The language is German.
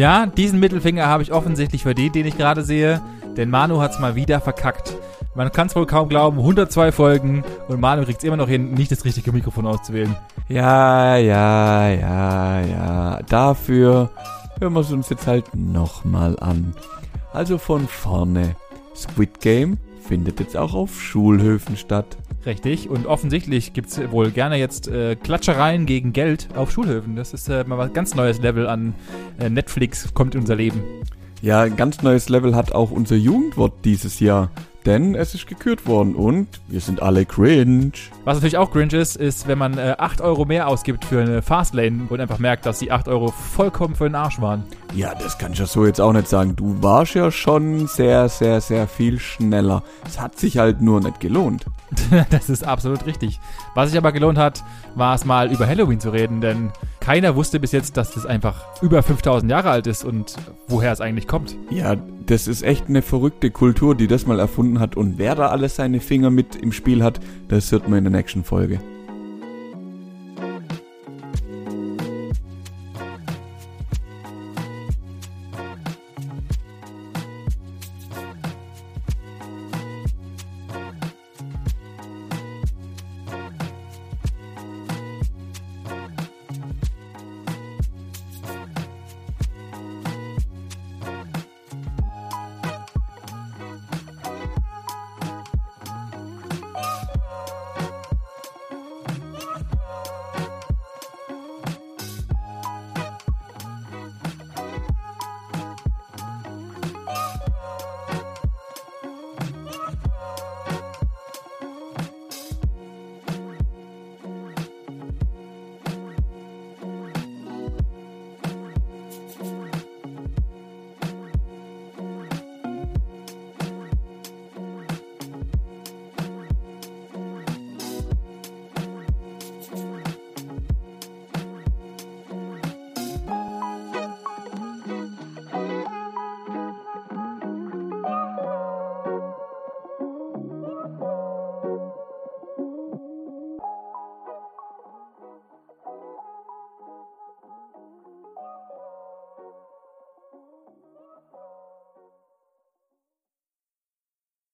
Ja, diesen Mittelfinger habe ich offensichtlich verdient, den ich gerade sehe, denn Manu hat's mal wieder verkackt. Man kann es wohl kaum glauben, 102 Folgen und Manu kriegt es immer noch hin, nicht das richtige Mikrofon auszuwählen. Ja, ja, ja, ja. Dafür hören wir es uns jetzt halt nochmal an. Also von vorne. Squid Game findet jetzt auch auf Schulhöfen statt. Richtig, und offensichtlich gibt's wohl gerne jetzt äh, Klatschereien gegen Geld auf Schulhöfen. Das ist äh, mal was ganz neues Level an äh, Netflix kommt in unser Leben. Ja, ein ganz neues Level hat auch unser Jugendwort dieses Jahr. Denn es ist gekürt worden und wir sind alle cringe. Was natürlich auch cringe ist, ist, wenn man äh, 8 Euro mehr ausgibt für eine Fastlane und einfach merkt, dass die 8 Euro vollkommen für den Arsch waren. Ja, das kann ich ja so jetzt auch nicht sagen. Du warst ja schon sehr, sehr, sehr viel schneller. Es hat sich halt nur nicht gelohnt. das ist absolut richtig. Was sich aber gelohnt hat, war es mal über Halloween zu reden, denn keiner wusste bis jetzt, dass das einfach über 5000 Jahre alt ist und woher es eigentlich kommt. Ja, das ist echt eine verrückte Kultur, die das mal erfunden hat. Und wer da alles seine Finger mit im Spiel hat, das hört man in der nächsten Folge.